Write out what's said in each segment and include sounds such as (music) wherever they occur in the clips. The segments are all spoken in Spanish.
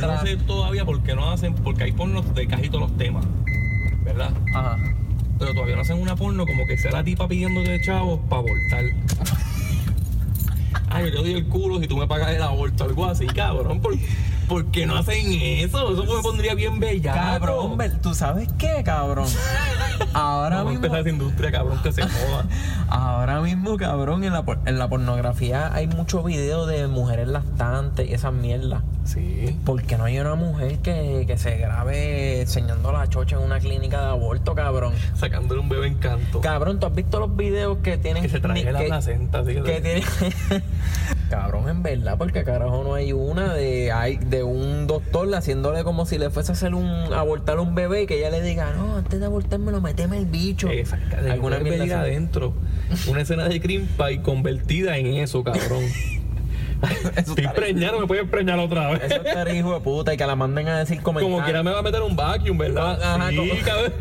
yo no sé todavía por qué no hacen, porque hay porno de casi todos los temas, ¿verdad? Ajá. Pero todavía no hacen una porno como que sea la tipa pidiéndote chavos para abortar. (laughs) Ay, yo te doy el culo si tú me pagas el aborto, algo así, cabrón. ¿Por, por qué no hacen eso? Eso me pondría bien bella. Cabrón, ¿tú sabes qué, cabrón? Ahora Vamos a mismo, empezar esa industria, cabrón, que se (laughs) joda. ahora mismo, cabrón, en la, en la pornografía hay muchos videos de mujeres lactantes y esas mierdas. Sí. ¿Por qué no hay una mujer que, que se grabe enseñando la chocha en una clínica de aborto, cabrón? Sacándole un bebé en canto. Cabrón, ¿tú has visto los videos que tienen Que se traje la placenta, que, que (laughs) cabrón en verdad porque carajo no hay una de hay, de un doctor haciéndole como si le fuese a hacer un abortar un bebé y que ella le diga no antes de abortármelo meteme el bicho de alguna medida adentro. Una escena de cream pie convertida en eso, cabrón. (laughs) Estoy preñado, me puedes preñar otra vez. eso estaría hijo de puta y que la manden a decir comentarios Como quiera me va a meter un vacuum, ¿verdad? Ajá, sí, como- cabrón.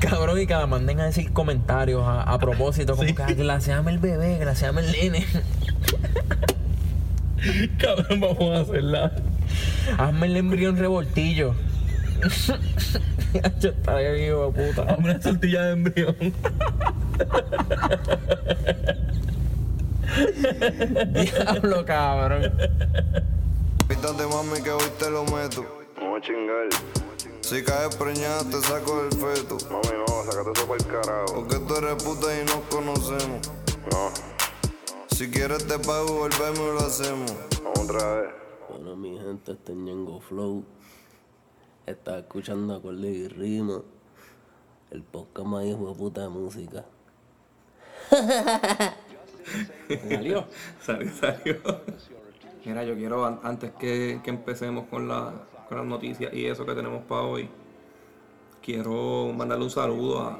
(laughs) cabrón y que la manden a decir comentarios a, a propósito como Sí. que glaseame el bebé glaseame el nene (laughs) Cabrón, vamos a hacerla. hazme el embrión revoltillo yo estaría de puta Hazme una tortilla de embrión. (laughs) diablo cabrón Pítate mami que hoy te lo meto. Vamos a chingar. Si caes preñada te saco el feto. Mami, no, sácate eso para el carajo. Porque tú eres puta y nos conocemos. No, Si quieres te pago, volvemos y lo hacemos. vamos otra vez. Bueno, mi gente, este es Ñengo Flow. Está escuchando acorde y rima. El podcast más hijo de puta de música. (laughs) salió Salió, salió. Mira, yo quiero, an- antes que, que empecemos con, la, con las noticias y eso que tenemos para hoy, quiero mandarle un saludo a,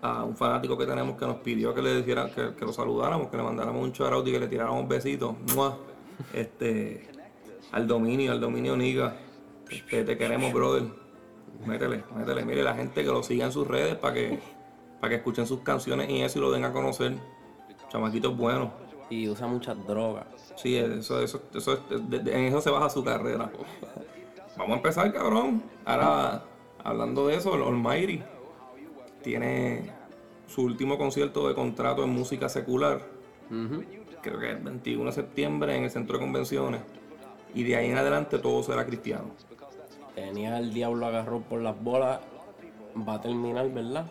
a un fanático que tenemos que nos pidió que le dijera, que, que lo saludáramos, que le mandáramos un shoutout y que le tiráramos besitos. ¡Mua! Este, al dominio, al dominio Niga. Este, te queremos, brother. Métele, métele. Mire, la gente que lo siga en sus redes para que, para que escuchen sus canciones y eso y lo den a conocer. Chamaquitos buenos. Y usa muchas drogas. Sí, eso, eso, eso, es- de- de- en eso se baja su carrera. Vamos a empezar, cabrón. Ahora, hablando de eso, el Almighty tiene su último concierto de contrato en música secular. Creo que el 21 de septiembre en el centro de convenciones. Y de ahí en adelante todo será cristiano. Tenía el diablo agarró por las bolas. Va a terminar, ¿verdad?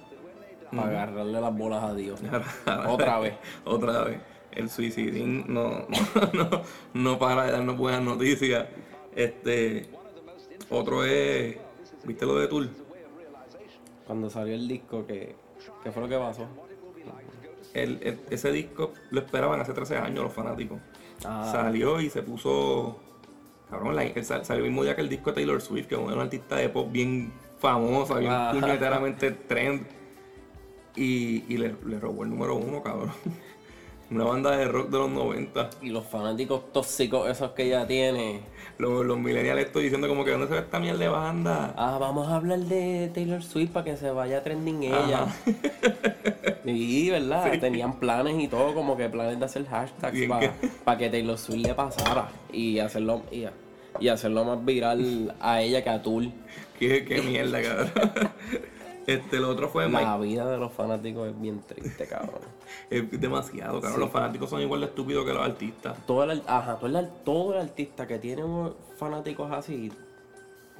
Para agarrarle las bolas a Dios. (laughs) Otra vez. Otra vez. El suicidín no, no, (laughs) no, no para de darnos buenas noticias. Este, otro es, ¿viste lo de Tool? Cuando salió el disco, ¿qué, qué fue lo que pasó? El- el- ese disco lo esperaban hace 13 años los fanáticos. Ah. Salió y se puso. Cabrón, la- salió el mismo día que el disco de Taylor Swift, que es una artista de pop bien famosa, bien puñeteramente trend. Y, y le, le robó el número uno, cabrón. Una banda de rock de los 90. Y los fanáticos tóxicos esos que ella tiene. Los, los millennials estoy diciendo como que ¿dónde se ve esta mierda de banda? Ah, vamos a hablar de Taylor Swift para que se vaya trending ella. (laughs) Sí, ¿verdad? Tenían planes y todo, como que planes de hacer hashtags para que- que Taylor Swift le pasara y hacerlo, y, y hacerlo más viral a ella que a Tool. ¿Qué, qué mierda, cabrón. (laughs) Este, lo otro fue La Mike. vida de los fanáticos es bien triste, cabrón. (laughs) Es demasiado, cabrón. Los fanáticos son igual de estúpidos que los artistas. Todo el, ajá, todo el, todo el artista que tiene fanáticos así,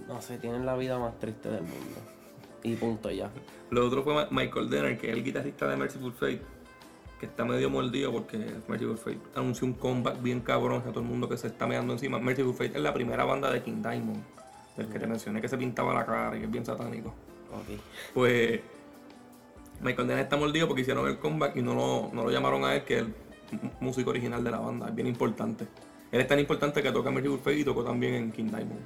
no sé, tienen la vida más triste del mundo. Y punto ya. Lo otro fue Michael Denner, que es el guitarrista de Merciful Fate, que está medio mordido porque Merciful Fate anunció un comeback bien cabrón a todo el mundo que se está meando encima. Merciful Fate es la primera banda de King Diamond, del que te mencioné que se pintaba la cara y es bien satánico. Ok. Pues Michael Denner está mordido porque hicieron el comeback y no lo, no lo llamaron a él, que es el músico original de la banda, es bien importante. Él es tan importante que toca Merciful Fate y tocó también en King Diamond.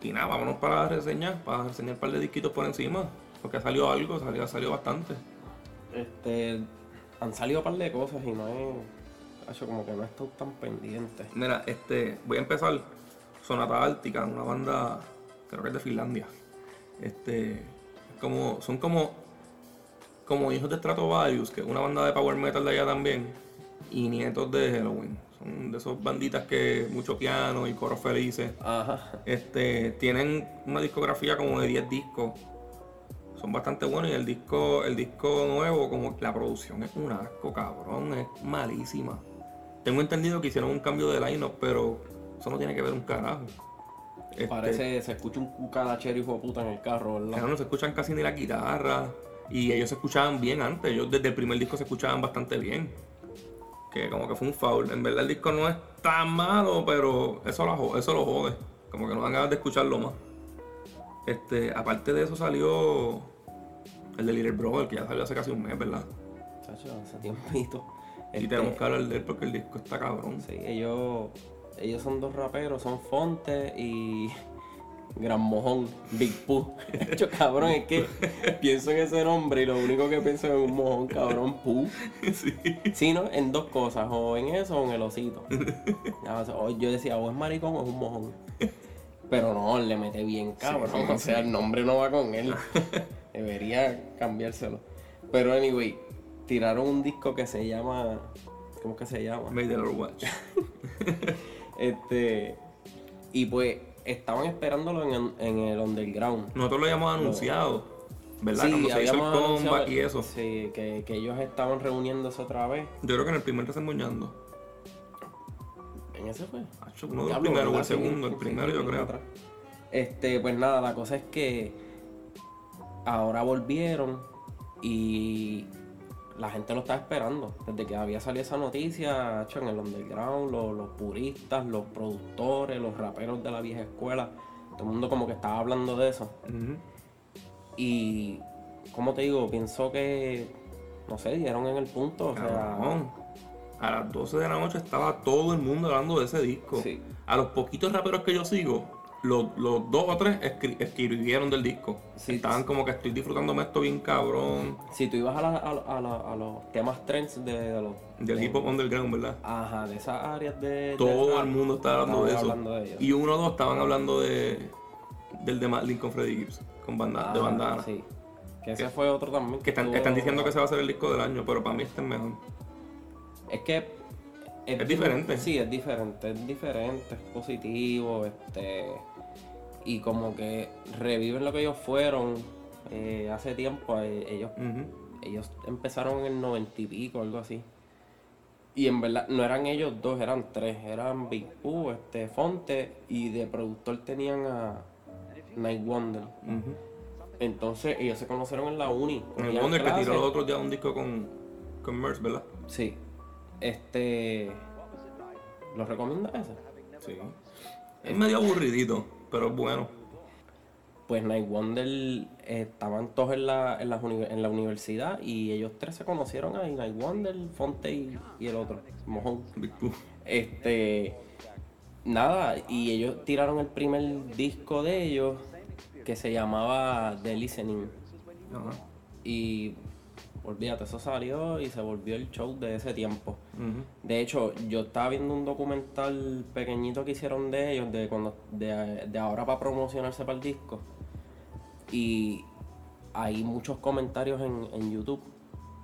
Y nada, vámonos para la reseña, para reseñar un par de disquitos por encima. Porque ha salido algo, ha salido bastante. Este, han salido un par de cosas y no he, hecho como que no he estado tan pendiente. Mira, este, voy a empezar. Sonata Ártica, una banda, creo que es de Finlandia. Este, es como, son como, como hijos de Stratovarius, que es una banda de power metal de allá también. y Nietos de Halloween. Son de esos banditas que mucho piano y coros felices. Ajá. Este, tienen una discografía como de 10 discos. Son bastante buenos y el disco, el disco nuevo, como la producción es un asco, cabrón, es malísima. Tengo entendido que hicieron un cambio de line pero eso no tiene que ver un carajo. Este, Parece, se escucha un cucarachero hijo de puta en el carro, ¿verdad? no se escuchan casi ni la guitarra. Y ellos se escuchaban bien antes. Ellos desde el primer disco se escuchaban bastante bien. Que como que fue un foul. En verdad el disco no es tan malo, pero eso lo, eso lo jode. Como que no dan ganas de escucharlo más. Este, aparte de eso salió el de Little Brother, que ya salió hace casi un mes, ¿verdad? Chacho, hace tiempito. Y Este, tenemos que hablar de él porque el disco está cabrón. Sí, ellos, ellos son dos raperos, son Fonte y Gran Mojón, Big Pooh. (laughs) Hecho, cabrón, es que pienso en ese nombre y lo único que pienso es en un mojón, cabrón, Pooh. sí. Sí, ¿no? En dos cosas, o en eso o en el osito. O yo decía, o es maricón o es un mojón. Pero no, le mete bien cabrón. o sea, el nombre no va con él. Debería cambiárselo. Pero anyway, tiraron un disco que se llama. ¿Cómo que se llama? Made Watch. (laughs) Este. Y pues estaban esperándolo en, el- en el underground. Nosotros lo habíamos anunciado, ¿verdad? Sí, Cuando se hizo el comeback y eso. Sí, que, que ellos estaban reuniéndose otra vez. Yo creo que en el primer desemboñando. ¿En ese fue? Hacho, Uno de los primeros o el segundo, el primero yo creo. atrás. Este, pues nada, la cosa es que ahora volvieron y la gente lo estaba esperando. Desde que había salido esa noticia, hecho en el underground, los, los puristas, los productores, los raperos de la vieja escuela, todo el mundo como que estaba hablando de eso. Y, como te digo, pienso que, no sé, dieron en el punto. O sea. A las 12 de la noche estaba todo el mundo hablando de ese disco. Sí. A los poquitos raperos que yo sigo, los, los dos o tres escri- escribieron del disco. Sí. Estaban como que estoy disfrutándome esto bien cabrón. si tú ibas a, la- a, la- a la- a los temas trends de, de los... Del de- hip hop underground, ¿verdad? Ajá, de esas áreas de. Todo el mundo estaba hablando de eso. hablando ellos. y uno o dos estaban hablando de del de Madeline con Freddie Gibbs, con banda, de bandana. Sí. Que ese fue otro también. Que están, diciendo que ese va a ser el disco del año, pero para mí este es mejor. Es que. Es diferente. Sí, es diferente. Es diferente, es positivo. Este. Y como que reviven lo que ellos fueron eh, hace tiempo. eh, ellos, ellos empezaron en el noventa y pico, algo así. Y en verdad, no eran ellos dos, eran tres. Eran Big Pooh, este, Fonte y de productor tenían a Night Wonder. Entonces ellos se conocieron en la uni. En el Wonder que tiró los otros días un disco con, con Merce, ¿verdad? Sí. Este. ¿Lo recomiendas ese? Sí. Es medio aburridito, pero es bueno. Pues Night Wonder eh, estaban todos en la, en, uni- en la universidad y ellos tres se conocieron ahí, Night Wonder, Fonte y, y el otro, Mojón. Este. Nada, y ellos tiraron el primer disco de ellos que se llamaba The Listening. Y olvídate, eso salió y se volvió el show de ese tiempo. De hecho, yo estaba viendo un documental pequeñito que hicieron de ellos, de cuando de, de ahora para promocionarse para el disco. Y hay muchos comentarios en, en YouTube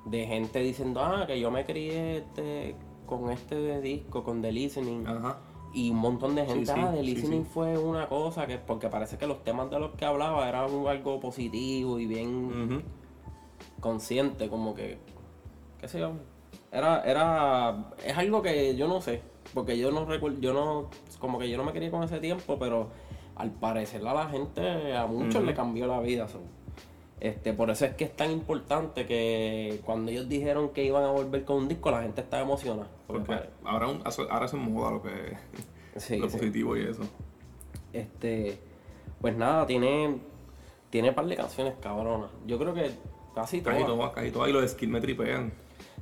de gente diciendo, ah, que yo me crié este, con este disco, con The Listening. Ajá. Y un montón de gente, sí, ah, The Listening sí. fue una cosa que, porque parece que los temas de los que hablaba eran algo positivo y bien. Consciente, como que, qué sé yo, era, era, es algo que yo no sé, porque yo no recuerdo, yo no, como que yo no me quería con ese tiempo, pero al parecer a la gente, a muchos le cambió la vida, so. este, por eso es que es tan importante que cuando ellos dijeron que iban a volver con un disco, la gente estaba emocionada, porque Porque ahora, un- ahora se moda lo que Sí, lo sí. positivo y eso. Este, pues nada, tiene, tiene par de canciones cabronas, yo creo que casi todas. Casi todas, casi todas. Y los skills me tripean.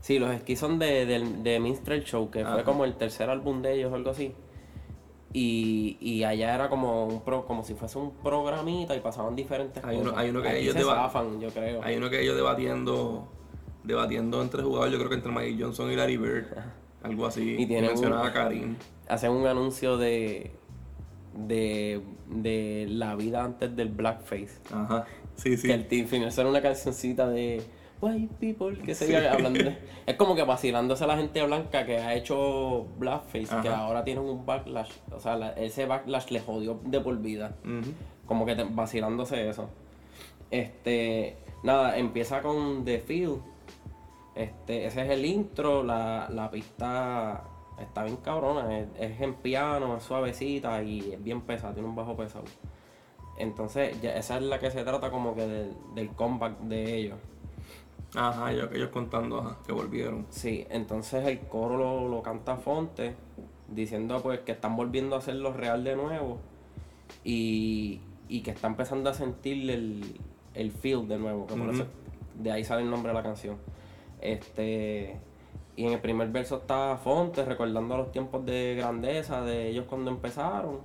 Sí, los esquís son de, del- de Minstrel Show, que fue como el tercer álbum de ellos o algo así. Y, y allá era como un pro, como si fuese un programita y pasaban diferentes Hay uno- cosas. hay uno que Aquí ellos se zafan, yo creo. Hay uno que ellos debatiendo debatiendo entre jugadores, yo creo que entre Mike Johnson y Larry Bird. Algo así. Y tiene mencionaba a Karim. Hacen un anuncio de, de, de la vida antes del blackface. Ajá. Sí, sí. Que el Team Final era una cancioncita de white people, que se hablando. de- (laughs) es como que vacilándose a la gente blanca que ha hecho blackface, que ahora tienen un backlash. O sea, la- ese backlash le jodió de por vida. Como que te- vacilándose eso. Este, nada, empieza con The Field. Este, ese es el intro, la, la pista está bien cabrona, es, es en piano, es suavecita y es bien pesada, tiene un bajo pesado. Entonces, ya, esa es la que se trata como que del, del comeback de ellos. Ajá, ellos, ellos contando, ajá, que volvieron. Sí, entonces el coro lo, lo canta Fonte, diciendo pues que están volviendo a hacerlo real de nuevo y, y que está empezando a sentir el, el feel de nuevo, que por eso- de ahí sale el nombre de la canción. Este y en el primer verso está Fonte recordando los tiempos de grandeza de ellos cuando empezaron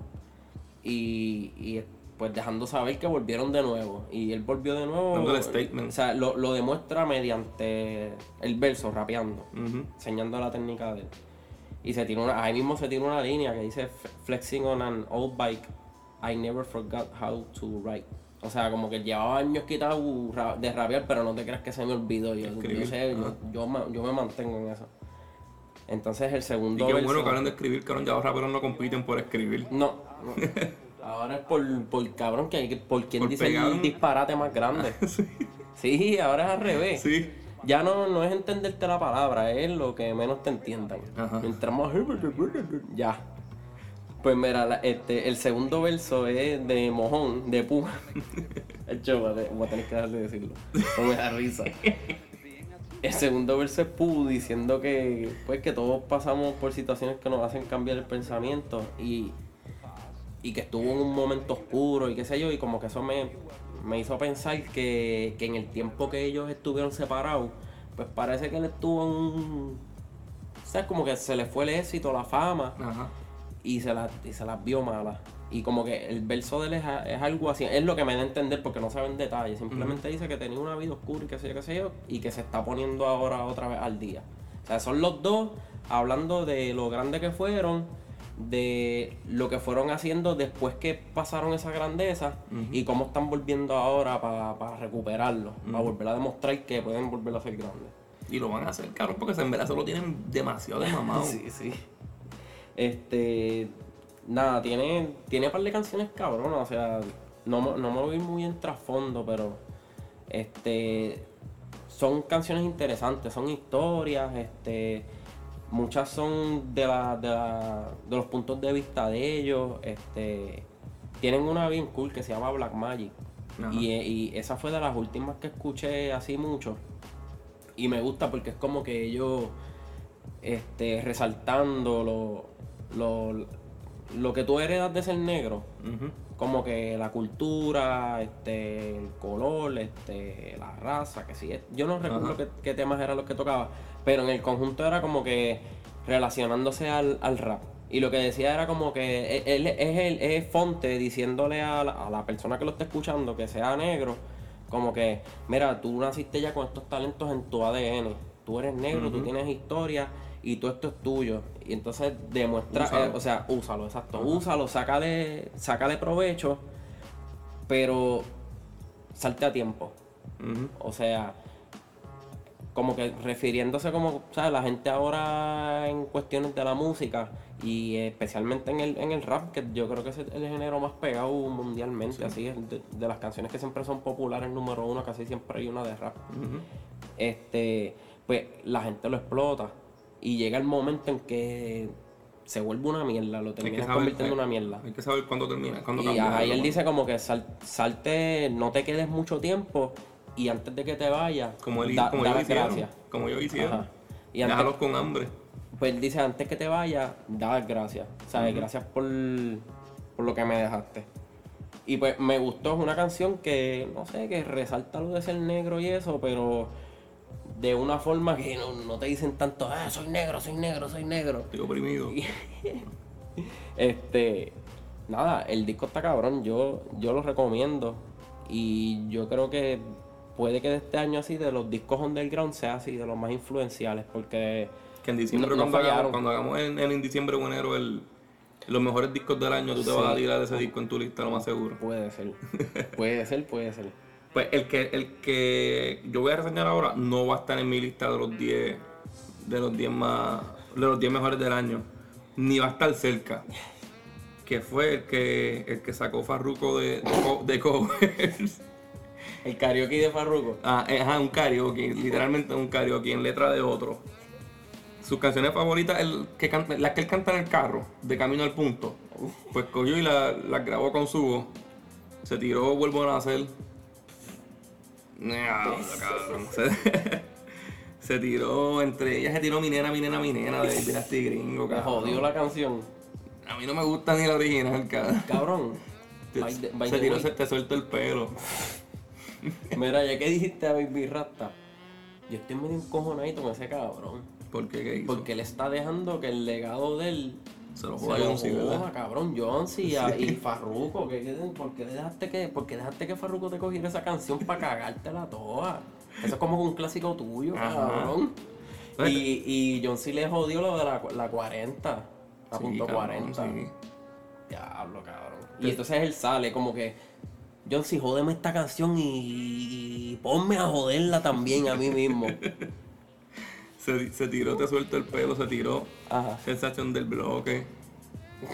y, y, pues dejando saber que volvieron de nuevo y él volvió de nuevo Dándole statement. o sea lo, lo demuestra mediante el verso rapeando enseñando la técnica de él. Y se tiene una, ahí mismo se tiene una línea que dice "F- flexing on an old bike, I never forgot how to write. O sea, como que llevaba años quitado de rapear, pero no te creas que se me olvidó. Yo, yo sé, yo, me mantengo en eso. Entonces el Y segundo qué verso- bueno que hablan de escribir, cabrón, ya los raperos no compiten por escribir. No, no. (laughs) Ahora es por, por cabrón que hay que, por quien Por dice pegar. el disparate más grande. (laughs) sí. ahora es al revés. Sí. Ya no, no es entenderte la palabra, es lo que menos te entiendan. Ajá. Mientras más... Ya. Pues mira, la- este, el segundo verso es de mojón, de pu. (laughs) Hecho, voy a tener que dejar de decirlo. No me da risa. El segundo verso es pu diciendo que pues que todos pasamos por situaciones que nos hacen cambiar el pensamiento y, y que estuvo en un momento oscuro y qué sé yo, y como que eso me, me hizo pensar que, que en el tiempo que ellos estuvieron separados, pues parece que él estuvo en un... O sea, como que se le fue el éxito, la fama, Ajá. y se las y se las vio malas. Y como que el verso de él es, algo así, es lo que me da a entender porque no sabe en detalle, simplemente dice que tenía una vida oscura y qué sé yo, qué sé yo, y que se está poniendo ahora otra vez al día. O sea, son los dos hablando de lo grande que fueron, de lo que fueron haciendo después que pasaron esa grandeza y cómo están volviendo ahora para recuperarlo, para volver a demostrar que pueden volver a ser grandes. Y lo van a hacer, cabrón, porque en verdad se lo tienen demasiado de mamado. (laughs) Sí, sí. Este. Nada, tiene, tiene un par de canciones cabronas, o sea, no, me- no me voy muy en trasfondo, pero. Este. Son canciones interesantes, son historias, este. Muchas son de, la, de, la- de los puntos de vista de ellos, este. Tienen una bien cool que se llama Black Magic. Ajá. Y, y esa fue de las últimas que escuché así mucho. Y me gusta porque es como que ellos este, resaltando lo, lo, lo que tú heredas de ser negro. Como que la cultura, este, el color, este, la raza, que sí. es- Yo no recuerdo qué, qué temas eran los que tocaba, pero en el conjunto era como que relacionándose al, al rap. Y lo que decía era como que e, él, él es, el, es Fonte diciéndole a la, a la persona que lo está escuchando que sea negro, como que, mira, tú naciste ya con estos talentos en tu ADN. Tú eres negro, tú tienes historia y todo esto es tuyo. Y entonces demuestra, eh, o sea, úsalo, exacto. Úsalo, sácale, sácale provecho, pero salte a tiempo. O sea, como que refiriéndose como, ¿sabes? La gente ahora en cuestiones de la música y especialmente en el, en el rap, que yo creo que es el, el género más pegado mundialmente, así, de, de las canciones que siempre son populares, número uno, casi siempre hay una de rap. Este, pues la gente lo explota y llega el momento en que se vuelve una mierda, lo terminas convirtiendo en una mierda. Hay que saber cuándo termina, cuándo Y ahí él dice como que sal- salte, no te quedes mucho tiempo y antes de que te vayas, Como, él, da, como da ellos las hicieron. gracias. Como ellos hicieron. Ajá. Y antes, Déjalos con hambre. pues él dice, antes que te vayas, da las gracias. ¿Sabes? Gracias por, por lo que me dejaste. Y pues me gustó, es una canción que, no sé, que resalta lo de ser negro y eso, pero de una forma que no, no te dicen tanto, ah, soy negro, soy negro, soy negro. Estoy oprimido. (laughs) Este, nada, el disco está cabrón, yo, yo lo recomiendo. Y yo creo que puede que de este año así, de los discos underground, sea así, de los más influenciales, porque Que en diciembre, No- no cuando, hagamos, fallaron. cuando hagamos en, en, diciembre o enero el, los mejores discos del año, tú te vas a tirar ese disco en tu lista, lo más seguro. puede ser, puede ser, puede ser. (laughs) Pues el que, el que yo voy a reseñar ahora no va a estar en mi lista de los 10 de los 10 más de los 10 mejores del año, ni va a estar cerca. Que fue el que el que sacó Farruko de, de, de covers. El karaoke de Farruko. Ah, eh, ajá, un karaoke, literalmente un karaoke en letra de otro. Sus canciones favoritas, el que canta- las que él canta en el carro, de camino al punto, pues cogió y la- las grabó con su voz. Se tiró Vuelvo a nacer. (laughs) Se, se tiró, entre ellas se tiró Mi nena, mi nena, mi nena de Dynasty Gringo, cabrón. jodió la canción. A mí no me gusta ni la original, cabrón. Cabrón. Te- By the- by se tiró, se te suelta el pelo. (laughs) Mira, ya que dijiste a Baby Rasta, yo estoy medio encojonadito con ese cabrón. ¿Por qué? ¿Qué hizo? Porque él está dejando que el legado de él se lo lo John ¿verdad? cabrón. Y, a- y Farruko. ¿qué- qué- ¿Por qué dejaste que, por qué dejaste que Farruko te cogiera esa canción para cagártela toda? Eso es como un clásico tuyo, Ajá. cabrón. Bueno. Y, y John le jodió lo de la, la 40. La Sí, punto cabrón, 40. sí. Diablo, cabrón. Y entonces él sale como que, John, si jódeme esta canción y, y ponme a joderla también a mí mismo. (laughs) Se, se tiró, te suelto el pelo, se tiró Ajá. sensación del bloque.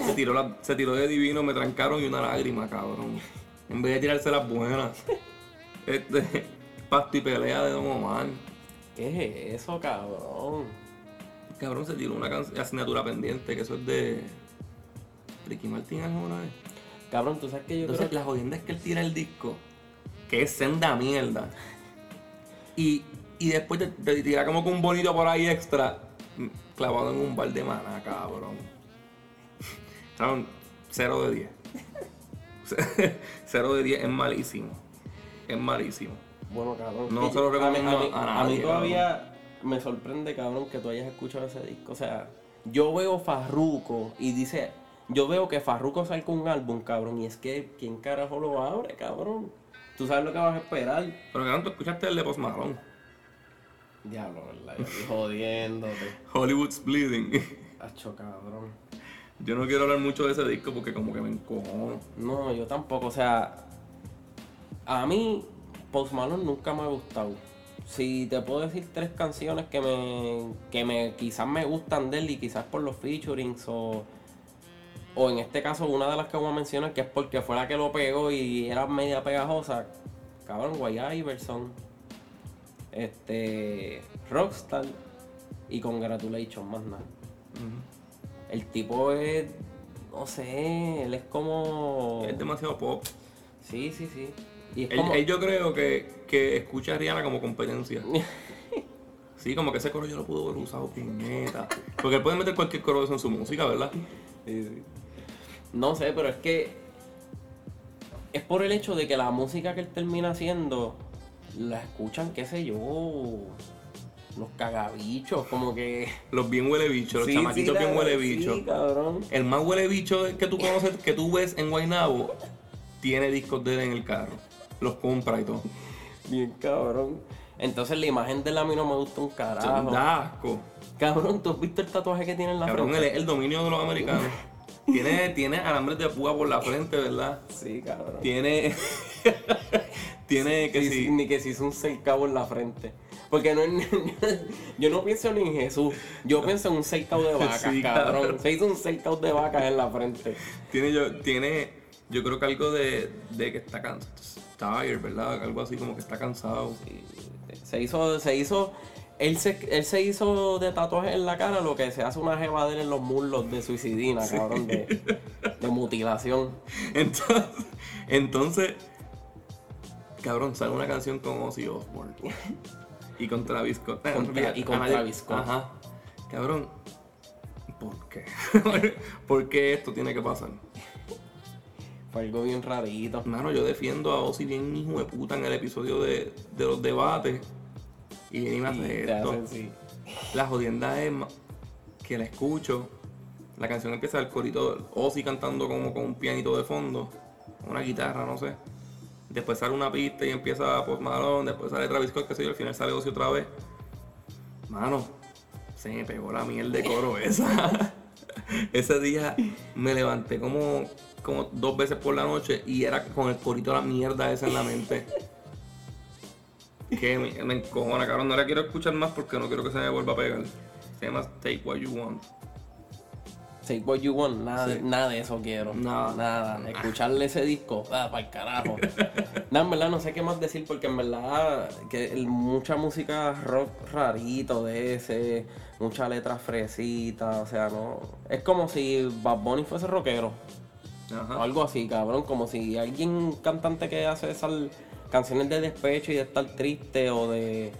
Se tiró, la- se tiró de divino, me trancaron y una lágrima, cabrón. En vez de tirarse las buenas. (laughs) Este, pasto y pelea de Don Omar. ¿Qué es eso, cabrón? Cabrón, se tiró una asignatura pendiente, que eso es de Ricky Martin alguna vez. Cabrón, tú sabes que yo Entonces, creo la jodienda es que él tira el disco, que es senda mierda. Y, y después te, te tira como que un bonito por ahí extra, mm, clavado en un bar de maná, cabrón. (laughs) Cabrón, 0 de 10. 0 (laughs) de 10 es malísimo. Es malísimo. Bueno, cabrón. No se lo yo- a mí- recomiendo a mí, a mí nadie, todavía me sorprende, cabrón, que tú hayas escuchado ese disco. O sea, yo veo Farruko y dice, yo veo que Farruko saca un álbum, cabrón, y es que, ¿quién carajo lo abre, cabrón? Tú sabes lo que vas a esperar. Pero cabrón, tú escuchaste el de Post Malone. Diablo, ¿verdad? Yo estoy jodiéndote. Hollywood's Bleeding. Hacho, cabrón. Yo no quiero hablar mucho de ese disco porque como que me encojono. No, yo tampoco. O sea, a mí Post Malone nunca me ha gustado. Si te puedo decir tres canciones que me, que me quizás me gustan de él y quizás por los featurings o, o en este caso una de las que voy a mencionar que es porque fue la que lo pegó y era media pegajosa. Cabrón, Guay Iverson. Este. Rockstar. Y Congratulations, más nada. El tipo es. No sé, él es como. Es demasiado pop. Sí, sí, sí. Y Él, como. él yo creo que, que escucha a Rihanna como competencia. (laughs) Sí, como que ese coro yo lo pudo haber usado puñeta. Porque él puede meter cualquier coro de eso en su música, ¿verdad? No sé, pero es que. Es por el hecho de que la música que él termina haciendo. La escuchan, qué sé yo. Los cagabichos, como que. Los bien huele bichos, los Sí, chamaquitos sí, bien huele sí, bichos. cabrón. El más huele bicho que tú conoces, que tú ves en Guaynabo, tiene discos de él en el carro. Los compra y todo. Bien cabrón. Entonces la imagen de él a mí no me gusta un carajo. Da asco. Cabrón, ¿tú has visto el tatuaje que tiene en la Cabrón, él frente? es el dominio de los americanos. (laughs) Tiene, tiene alambres de púa por la frente, ¿verdad? Sí, cabrón. Tiene. (laughs) tiene que Sí, sí, Ni que se hizo un cercado en la frente. Porque no es- (laughs) yo no pienso ni en Jesús. Yo pienso en un cercado de vacas, (laughs) Sí, cabrón. cabrón. Se hizo un cercado de vacas en la frente. Tiene yo, tiene, yo creo que algo de, de que está cansado. Tired, ¿verdad? Algo así como que está cansado. Se hizo, se hizo. Él se, él se hizo de tatuaje en la cara lo que se hace una jevadera en los muslos de suicidina, cabrón, de, de mutilación. Entonces, entonces, cabrón, sale una canción con Ozzy Osbourne. Y con Travis Scott. Olvídate, y con a nadie- Travis Scott. Ajá. Cabrón, ¿por qué? (laughs) ¿Por qué esto tiene que pasar? Fue algo bien rarito. Mano, yo defiendo a Ozzy bien hijo de puta en el episodio de, de los debates. Y viene y me hace esto. sí. La jodienda es que la escucho. La canción empieza el corito Ozzy cantando como con un pianito de fondo. Una guitarra, no sé. Después sale una pista y empieza Post Malone. Después sale Travis Scott, que sé yo. Al final sale Ozzy otra vez. Mano, se me pegó la miel de coro (laughs) esa. Ese día me levanté como, como dos veces por la noche y era con el corito de la mierda esa en la mente. Que me, me encojona, cabrón. No la quiero escuchar más porque no quiero que se me vuelva a pegar. Se llama Take What You Want. Say what you want, nada, Sí. nada de eso quiero. Nada. Nada. Escucharle ese disco, ah, para el carajo. (laughs) nada, en verdad no sé qué más decir porque en verdad que mucha música rock rarito de ese, mucha letra fresita, o sea, no. Es como si Bad Bunny fuese rockero. O Ajá. algo así, cabrón. Como si alguien, cantante que hace esas canciones de despecho y de estar triste o de.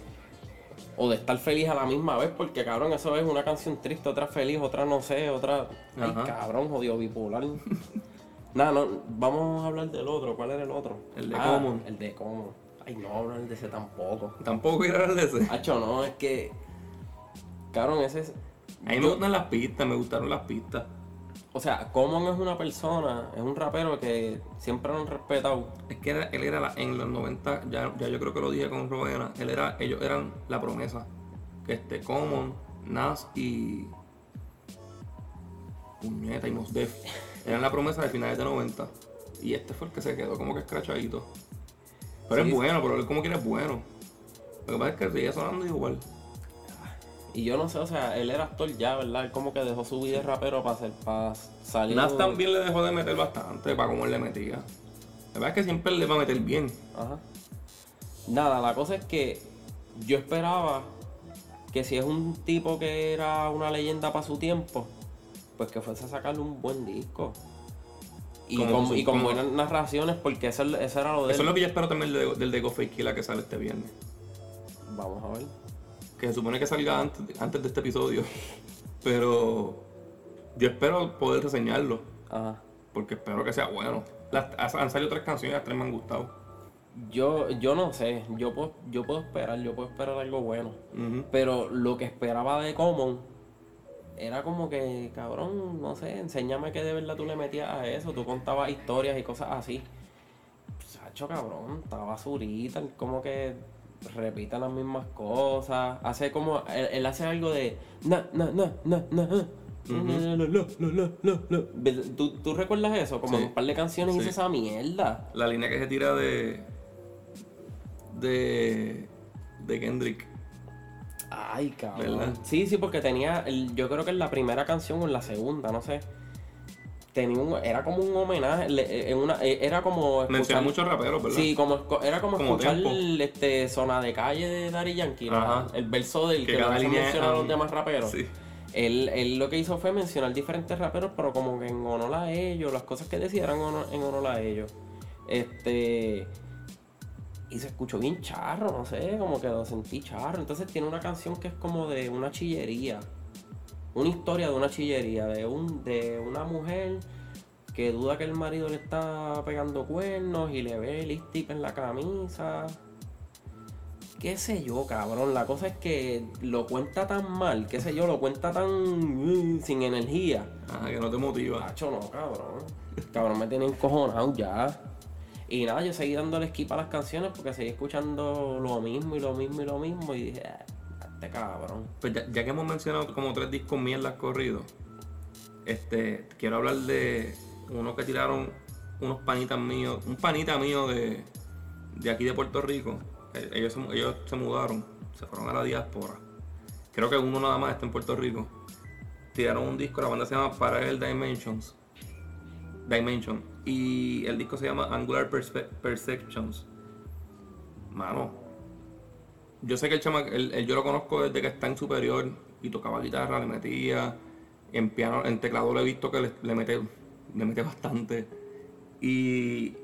O de estar feliz a la misma vez, porque cabrón, eso es una canción triste, otra feliz, otra no sé, otra. Ay, Ajá. cabrón, jodido bipolar. (laughs) Nada, no, vamos a hablar del otro. ¿Cuál era el otro? El de Ah, Common. El de Common. Ay, no, hablar de ese tampoco. Tampoco quiero hablar de ese. Hacho, no, es que. Cabrón, ese es. A mí me gustan las pistas, me gustaron las pistas. O sea, Common es una persona, es un rapero que siempre lo han respetado. Es que era- él era la- en los 90, ya, ya yo creo que lo dije con Robena, él era, ellos eran la promesa. Este, Common, Nas y. Puñeta y Mos Def. Eran la promesa de finales de 90. Y este fue el que se quedó como que escrachadito. Pero Sí. es bueno, pero él como quiere es bueno. Lo que pasa es que sigue sonando igual. Y yo no sé, o sea, él era actor ya, ¿verdad? Él como que dejó su vida de rapero para hacer, para salir. Nas también le dejó de meter bastante para como él le metía. La verdad es que siempre le va a meter bien. Ajá. Nada, la cosa es que yo esperaba que si es un tipo que era una leyenda para su tiempo, pues que fuese a sacarle un buen disco. Y Como con, su- y con como- buenas narraciones, porque eso, eso era lo de Eso es lo que yo espero también del, del de Go Fake Killa que sale este viernes. Vamos a ver. Que se supone que salga antes, antes de este episodio. (laughs) Pero yo espero poder reseñarlo. Ajá. Porque espero que sea bueno. Las, han salido tres canciones y las tres me han gustado. Yo, yo no sé, yo puedo, yo puedo esperar, yo puedo esperar algo bueno. Pero lo que esperaba de Common era como que, cabrón, no sé, enséñame que de verdad tú le metías a eso. Tú contabas historias y cosas así. Sacho, cabrón, está basurita, como que repite las mismas cosas. Hace como, él, él hace algo de, na, na, na, na, na. ¿Tú, ¿Tú recuerdas eso? Como Sí. un par de canciones Sí. esa mierda. La línea que se tira de. de. de Kendrick. Ay, cabrón. ¿Verdad? Sí, sí, porque tenía, el- yo creo que en la primera canción o en la segunda, no sé. Tenía un, era como un homenaje, le- en una, eh, era como Menciona escuchar- muchos raperos, ¿verdad? Sí, como, era como, Como escuchar este zona de calle de Daddy Yankee, el verso del Que que, cada línea menciona a los demás raperos. sí. Él, él lo que hizo fue mencionar diferentes raperos, pero como que en honor a ellos, las cosas que decía eran honor- en honor a ellos. Este. Y se escuchó bien charro, no sé, como que lo sentí charro. Entonces tiene una canción que es como de una chillería. Una historia de una chillería, de, un, de una mujer que duda que el marido le está pegando cuernos y le ve lipstick en la camisa. Qué sé yo, cabrón. La cosa es que lo cuenta tan mal, qué sé yo, lo cuenta tan mm, sin energía. Ajá, que no te motiva. Nacho, no, cabrón. Cabrón, me tiene encojonado ya. Y nada, yo seguí dándole skip a las canciones porque seguí escuchando lo mismo y lo mismo y lo mismo. Y dije, "Ah, este cabrón. Pues ya, ya que hemos mencionado como tres discos mierdas corridos, este, quiero hablar de uno que tiraron unos panitas míos, un panita mío de, de aquí de Puerto Rico. Eh, Ellos, se ellos se mudaron, se fueron a la diáspora. Creo que uno nada más está en Puerto Rico. Tiraron un disco, la banda se llama Parallel Dimensions. Dimension. Y el disco se llama Angular Perspe- Perceptions. Mano, yo sé que el chama, el, yo lo conozco desde que está en superior y tocaba guitarra, le metía. En piano, en teclado lo he visto que le, le mete, le mete bastante. Y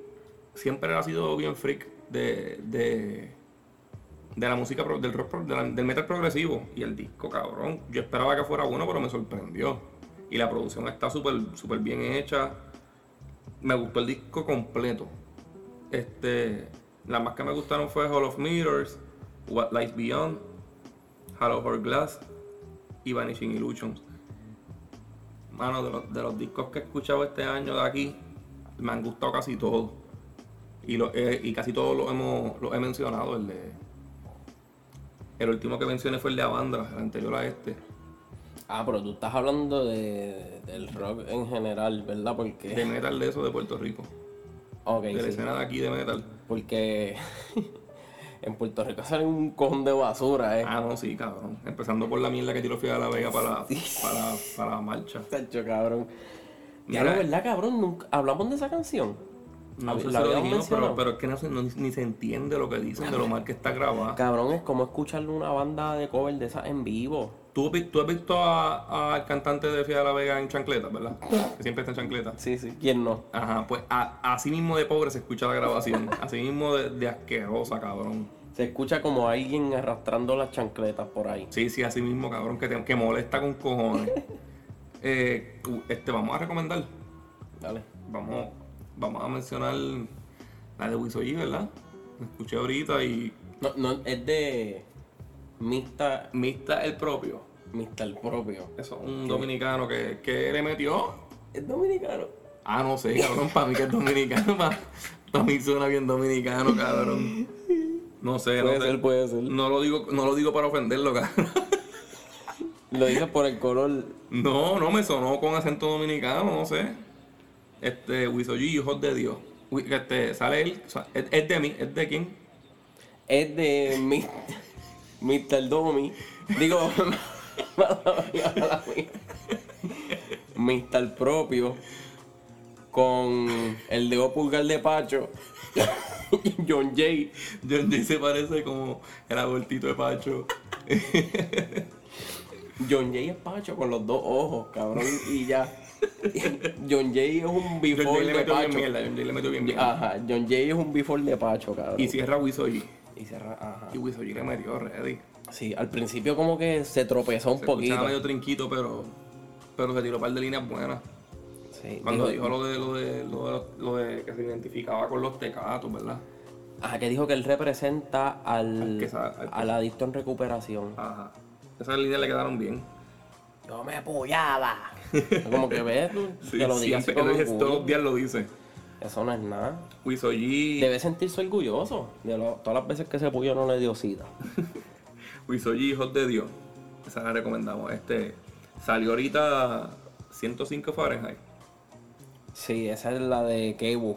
siempre ha sido bien freak de, de, de la música, del rock, de del metal progresivo. Y el disco, cabrón, yo esperaba que fuera bueno, pero me sorprendió. Y la producción está súper súper bien hecha. Me gustó el disco completo. Este, las más que me gustaron fue Hall of Mirrors, What Lies Beyond, Hollow Horror Glass y Vanishing Illusions. Mano, de los, de los discos que he escuchado este año de aquí, me han gustado casi todos. Y, lo, he- y casi todos los hemos los he mencionado. El de. El último que mencioné fue el de Avandra, el anterior a este. Ah, pero tú estás hablando de, del rock en general, ¿verdad? Porque. De metal de eso de Puerto Rico. Ok, De la sí. escena de aquí de metal. Porque (laughs) En Puerto Rico sale un cojón de basura, eh. Ah, no, sí, cabrón. Empezando por la mierda que tiró Fidel de la Vega para, la- para, para la marcha. Tacho, cabrón. Ya no, ¿verdad, cabrón? Nunca- ¿Hablamos de esa canción? No sé si ¿La lo dijimos, pero, pero es que no- ni se entiende lo que dicen de lo mal que está grabada. Cabrón, es como escucharle una banda de cover de esas en vivo. ¿Tú, has visto a- al cantante de Fidel de la Vega en chancletas, ¿verdad? Que siempre está en chancletas. Sí, sí. ¿Quién no? Ajá, pues a- así mismo de pobre se escucha la grabación. (laughs) Así mismo de, de asquerosa, cabrón. Se escucha como alguien arrastrando las chancletas por ahí. Sí, sí, así mismo, cabrón, que, te- que molesta con cojones. (laughs) Eh, este, vamos a recomendar. Dale. Vamos, vamos a mencionar la de Wisoyi, ¿verdad? La escuché ahorita y No, no, es de Mista, Mista el propio. Mista el propio. Eso, un dominicano que, que le metió. Es dominicano. Ah, no sé, cabrón, para mí que es dominicano, para mí suena bien dominicano, cabrón. No sé, Puede no sé. ser, puede ser. No lo digo, no lo digo para ofenderlo, cabrón. Lo dices por el color. No, no me sonó con acento dominicano, no sé. Este, Wisoyi, hijos de Dios. Este, sale él, es, es de mí, es de quién. Es de Mi- Mr. Domi. Digo. Mr. propio. Con el dedo pulgar de Pacho. John Jay. John Jay se parece como el abortito de Pacho. John Jay es Pacho con los dos ojos, cabrón. Y ya. John Jay es un John before Jay le de Pacho. John Jay le metió bien mierda. Ajá, John Jay es un before de Pacho, cabrón. Y cierra Wisoyi. Y cerra- ajá. Y Wisoyi le metió ready. Sí, al principio como que se tropezó un Se poquito. escuchaba medio trinquito, pero, pero se tiró un par de líneas buenas. Sí, Cuando dijo- dijo lo de, lo de, lo de, lo de que se identificaba con los tecatos, ¿verdad? Ajá, que dijo que él representa al, Al que sa- al que- al adicto en recuperación. Ajá. Esas líneas le quedaron bien. Yo me apoyaba. (laughs) Como que ves, Sí, que lo siempre, es- todos los días lo dice. Eso no es nada. Wisoyi, Debe sentirse orgulloso de lo- todas las veces que ese puyo no le dio sida. Wisoyi, (laughs) hijos de Dios. Esa la recomendamos. Este, salió ahorita 105 Fahrenheit. Sí, esa es la de Kebu.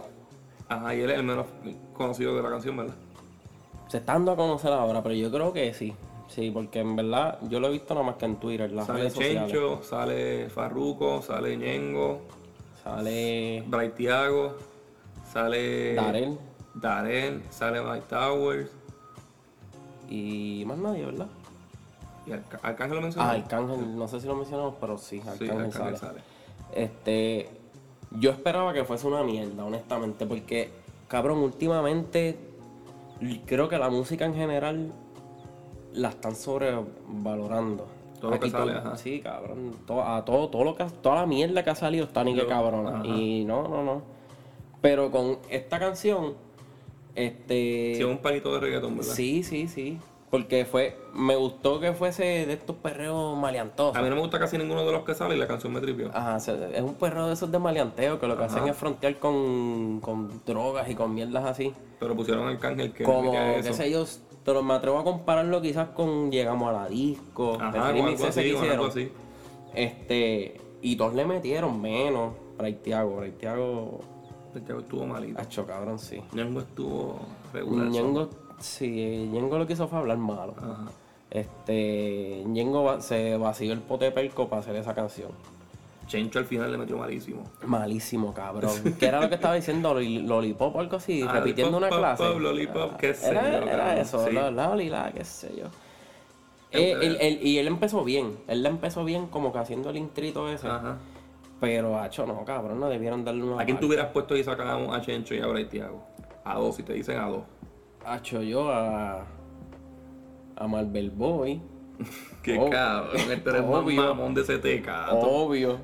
Ajá, y él es el menos conocido de la canción, ¿verdad? Se está dando a conocer ahora, pero yo creo que sí. Sí, porque en verdad yo lo he visto nada más que en Twitter, las Sale redes. Chencho, sale Farruko, sale Ñengo, Sale Bright Tiago, sale Darel Darel, sale Mike Towers y más nadie, ¿verdad? y Arcángel lo mencionó. Ah, Arcángel, no sé si lo mencionamos, pero sí, Sí, Arcángel, sale. sale. Este, yo esperaba que fuese una mierda, honestamente, porque, cabrón, últimamente creo que la música en general la están sobrevalorando. Todo lo que Aquí sale, ajá. Sí, cabrón, a todo, todo lo que, toda la mierda que ha salido está ni que cabrona. ajá. Y no, no, no. Pero con esta canción, este... Sí, un palito de reggaetón, ¿verdad? Sí, sí, sí. Porque fue, me gustó que fuese de estos perreos maleantosos. A mí no me gusta casi ninguno de los que sale y la canción me tripió. Ajá, es un perreo de esos de maleanteo que lo que hacen es frontear con, con drogas y con mierdas así. Pero pusieron Arcángel que Como, qué eso. sé yo, pero me atrevo a compararlo quizás con Llegamos a la disco, Ajá, el algo así, que con algo hicieron. así. Este, y todos le metieron menos. Braithiago, El estuvo malito. hacho cabrón, sí. Ñengo estuvo regular. Ñengo, sí, Ñengo lo que hizo fue hablar malo. Ajá. Este, Ñengo se vació el pote de perco para hacer esa canción. Chencho al final le metió malísimo. Malísimo, cabrón. (laughs) ¿Qué era lo que estaba diciendo? Lollipop o algo así, Ah, repitiendo una clase. pop, lollipop, qué sé era, yo, era eso, sí. la, la, la, qué sé yo. Eh, y él empezó bien, él le empezó bien como que haciendo el intrito ese. Ajá. Pero, hacho, no, cabrón, no debieron darle una. ¿A quién tú hubieras puesto y sacamos a Chencho y a Bright Tiago? A dos, si te dicen a dos. Hacho yo a. A Marvel Boy. (laughs) Qué Oh, cabrón, este eres más obvio. mamón de ese tecato. Obvio.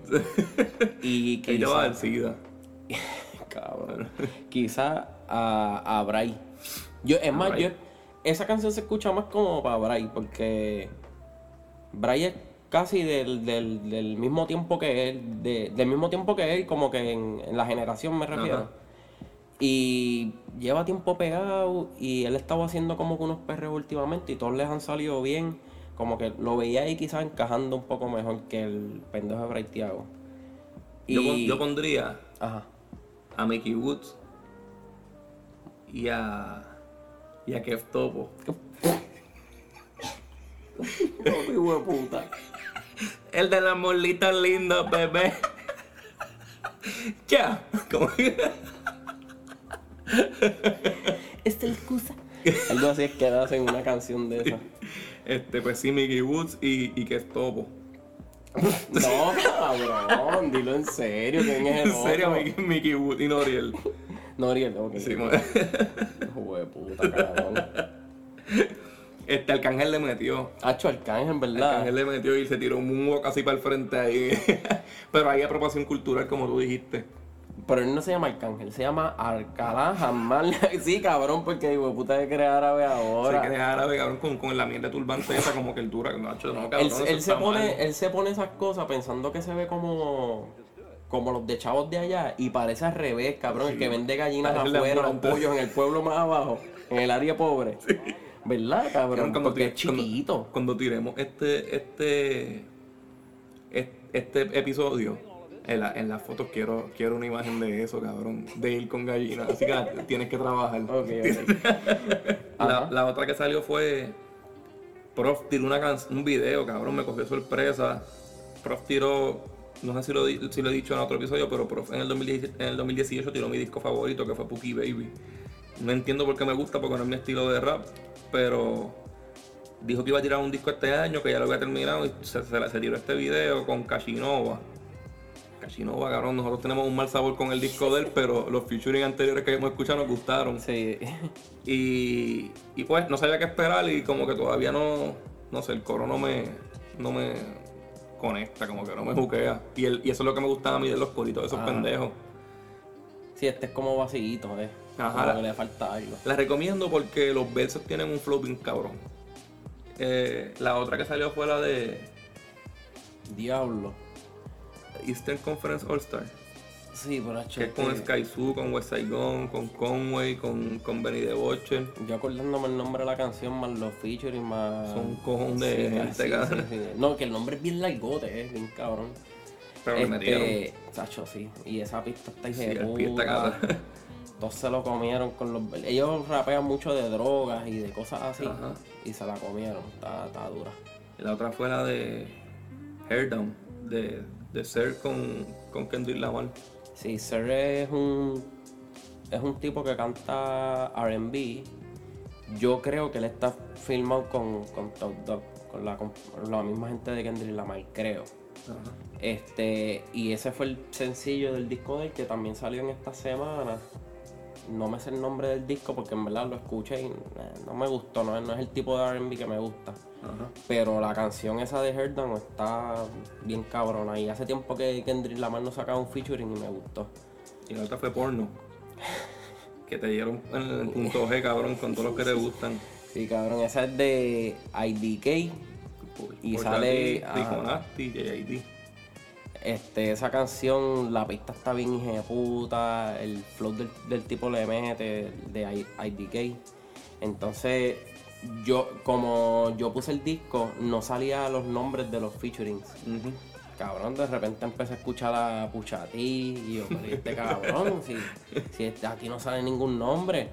(laughs) y Que ya va al SIDA. (laughs) Cabrón. Quizá a, a Bray. Yo, es más, Bray. yo, esa canción se escucha más como para Bray, porque Bray es casi del, del, del mismo tiempo que él, de- del mismo tiempo que él, como que en, en la generación me refiero. Ajá. Y lleva tiempo pegado y él estaba haciendo como que unos perreos últimamente y todos les han salido bien. Como que lo veía ahí quizás encajando un poco mejor que el pendejo de Bray Thiago. Yo, Y- yo pondría Ajá. a Mickey Woods y a, y a Kev Topo. Oh, (laughs) hijo de puta. El de las molitas lindas, bebé. Ya. ¿Cómo que? Esta es excusa. Algo así es que hacen una canción de esa. Este, pues sí, Mickey Woods y, y Kev Topo. No, cabrón, dilo en serio, ¿quién es el En serio, otro? Mickey, Mickey Woods y Noriel. Noriel, ok. Sí, Hijo de puta, cabrón. Este Arcángel le metió. Hacho Arcángel, ¿verdad? Arcángel le metió y se tiró un moonwalk así para el frente ahí. (laughs) Pero hay apropiación cultural, como tú dijiste. Pero él no se llama Arcángel, se llama Alcalá Jamal. (laughs) Sí, cabrón, porque de puta de crear árabe ahora. Se cree árabe, cabrón, con, con la mierda turbante esa, como que el dura. Nacho, no, cabrón, él, él se pone, mal. él se pone esas cosas pensando que se ve como como los de chavos de allá y parece al revés, cabrón, el que vende gallinas afuera, los pollos en el pueblo más abajo, en el área pobre. ¿Verdad, cabrón? Cuando Porque es tire- cuando- chiquito. Cuando, tiremos este, este, es- este episodio, en, la- en las fotos quiero, quiero una imagen de eso, cabrón. De ir con gallinas. Así que (laughs) tienes que trabajar. (laughs) La, otra que salió fue. Prof tiró una can- un video, cabrón, me cogió sorpresa. Prof tiró, no sé si lo, di- si lo he dicho en otro episodio, pero Prof en el, 2017 en el 2018 tiró mi disco favorito, que fue Pookie Baby. No entiendo por qué me gusta, porque no es mi estilo de rap, pero dijo que iba a tirar un disco este año, que ya lo había terminado, y se, se, se tiró este video con Cashinova. Cashinova, cabrón, nosotros tenemos un mal sabor con el disco de él, pero los featuring anteriores que hemos escuchado nos gustaron. Sí. Y, y pues no sabía qué esperar y como que todavía no, no sé, el coro no me, no me conecta, como que no me juquea. Y, el, y eso es lo que me gustaba a mí de los coritos, esos Ah. pendejos. Sí, este es como vacillito, eh. Ajá. Como que le falta algo. La recomiendo porque los versos tienen un flow bien cabrón. Eh, la otra que salió fue la de Diablo. Eastern Conference All Star, Sí, pero que es con Sky Zoo, con West Saigon, con Conway, con, con Benny the Butcher. Yo acordándome el nombre de la canción, más los featuring, más. Son un cojón de Sí, gente, sí, sí. No, que el nombre es bien largote, eh, bien cabrón. Pero le metieron. Este, Sacho, sí. Y esa pista está Sí, puta. cabrón. Todos se lo comieron con los. Ellos rapean mucho de drogas y de cosas así. Ajá. Y se la comieron. Está, está dura. Y la otra fue la de Hair Down, de, de Ser con, con Kendrick Lamar. Sí, Sir es un. Es un tipo que canta RB. Yo creo que él está filmado con, con Top Dog, con la, con la misma gente de Kendrick Lamar, creo. Este, y ese fue el sencillo del disco de él que también salió en esta semana. No me sé el nombre del disco porque en verdad lo escuché y eh, no me gustó, no, es- no es el tipo de RB que me gusta. Pero la canción esa de Herdan está bien cabrona. Y hace tiempo que Kendrick Lamar no sacaba un featuring y me gustó. Y la otra fue Porno. Que te dieron en el punto G, cabrón, con todos los que te gustan. Sí, cabrón, esa es de IDK. Y sale, JID. Este, esa canción, la pista está bien hija de puta, el flow del, del tipo le mete, de IDK. Entonces, yo, como yo puse el disco, no salía los nombres de los featurings. Cabrón, de repente empecé a escuchar a Puchatí y yo, pero este cabrón, si, si este- aquí no sale ningún nombre.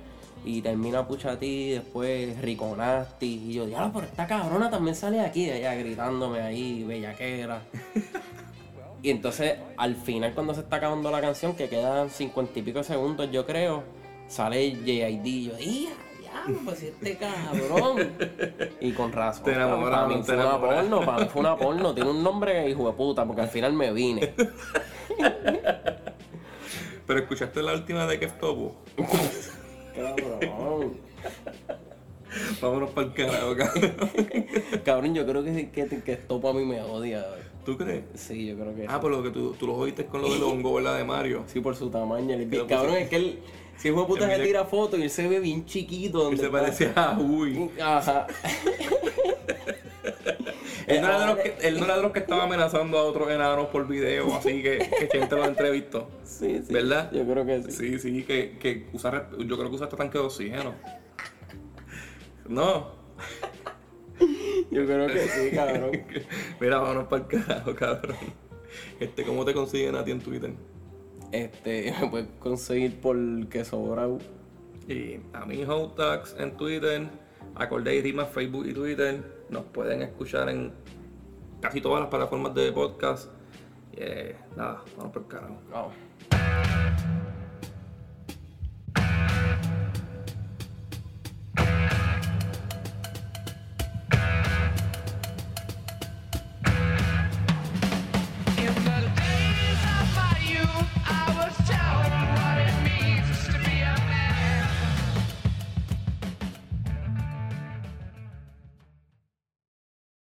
Y termina Puchatí, después Rico Nasty, y yo, diablo, pero esta cabrona también sale aquí, de allá gritándome ahí, bellaquera. (laughs) Y entonces, al final, cuando se está acabando la canción, que quedan cincuenta y pico segundos, yo creo, sale JID y yo, ¡ya! ¡Ya! Pues este cabrón. Y con razón. Te para mí fue una porno, para mí fue una porno. Tiene un nombre hijo de puta, porque al final me vine. (laughs) Pero escuchaste la última de Kev Topo. (laughs) Cabrón. Vámonos para el carajo, cabrón. Cabrón, yo creo que, que, que esto para mí me odia. ¿Tú crees? Sí, yo creo que Ah, por lo que tú, tú lo oíste con lo del hongo, ¿verdad? De Mario. Sí, por su tamaño. El, cabrón, es que él, si de puta se tira fotos y él se ve bien chiquito. Él donde se parecía a Uy. Ajá. (laughs) Él no, era de los que, él no era de los que estaba amenazando a otros enanos por video, así que, que gente lo entrevistó. (laughs) Sí, sí. ¿Verdad? Yo creo que sí. Sí, sí, que, que usa, yo creo que usa este tanque de oxígeno. No. Yo creo que sí, cabrón. (laughs) Mira, vámonos para el carajo, cabrón. Este, ¿cómo te consiguen a ti en Twitter? Este, (laughs) me puedes conseguir por queso bravo. Y a mí, Hotax en Twitter, Acordé y Rimas, Facebook y Twitter. Nos pueden escuchar en casi todas las plataformas de podcast. Eh, nada, vamos por el carajo.